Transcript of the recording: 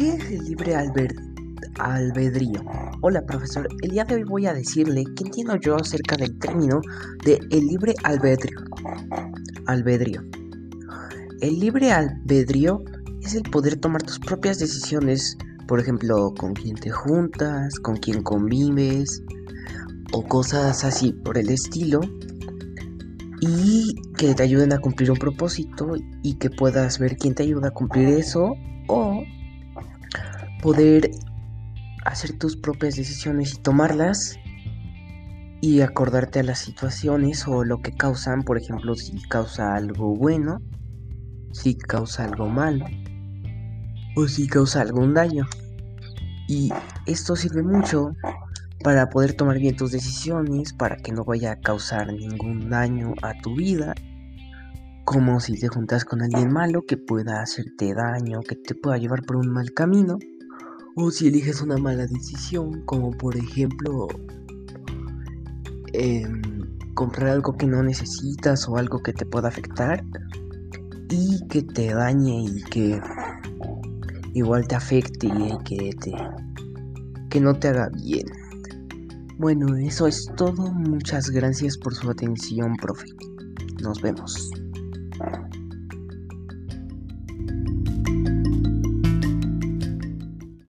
¿Qué es el libre albedrío? Hola profesor, el día de hoy voy a decirle qué entiendo yo acerca del término de el libre albedrío. Albedrío. El libre albedrío es el poder tomar tus propias decisiones, por ejemplo, con quién te juntas, con quién convives o cosas así por el estilo y que te ayuden a cumplir un propósito y que puedas ver quién te ayuda a cumplir eso o poder hacer tus propias decisiones y tomarlas y acordarte a las situaciones o lo que causan, por ejemplo, si causa algo bueno, si causa algo malo o si causa algún daño. Y esto sirve mucho para poder tomar bien tus decisiones, para que no vaya a causar ningún daño a tu vida, como si te juntas con alguien malo que pueda hacerte daño, que te pueda llevar por un mal camino, o si eliges una mala decisión, como por ejemplo em, comprar algo que no necesitas o algo que te pueda afectar y que te dañe y que igual te afecte y que te que no te haga bien. Bueno, eso es todo. Muchas gracias por su atención, profe. Nos vemos.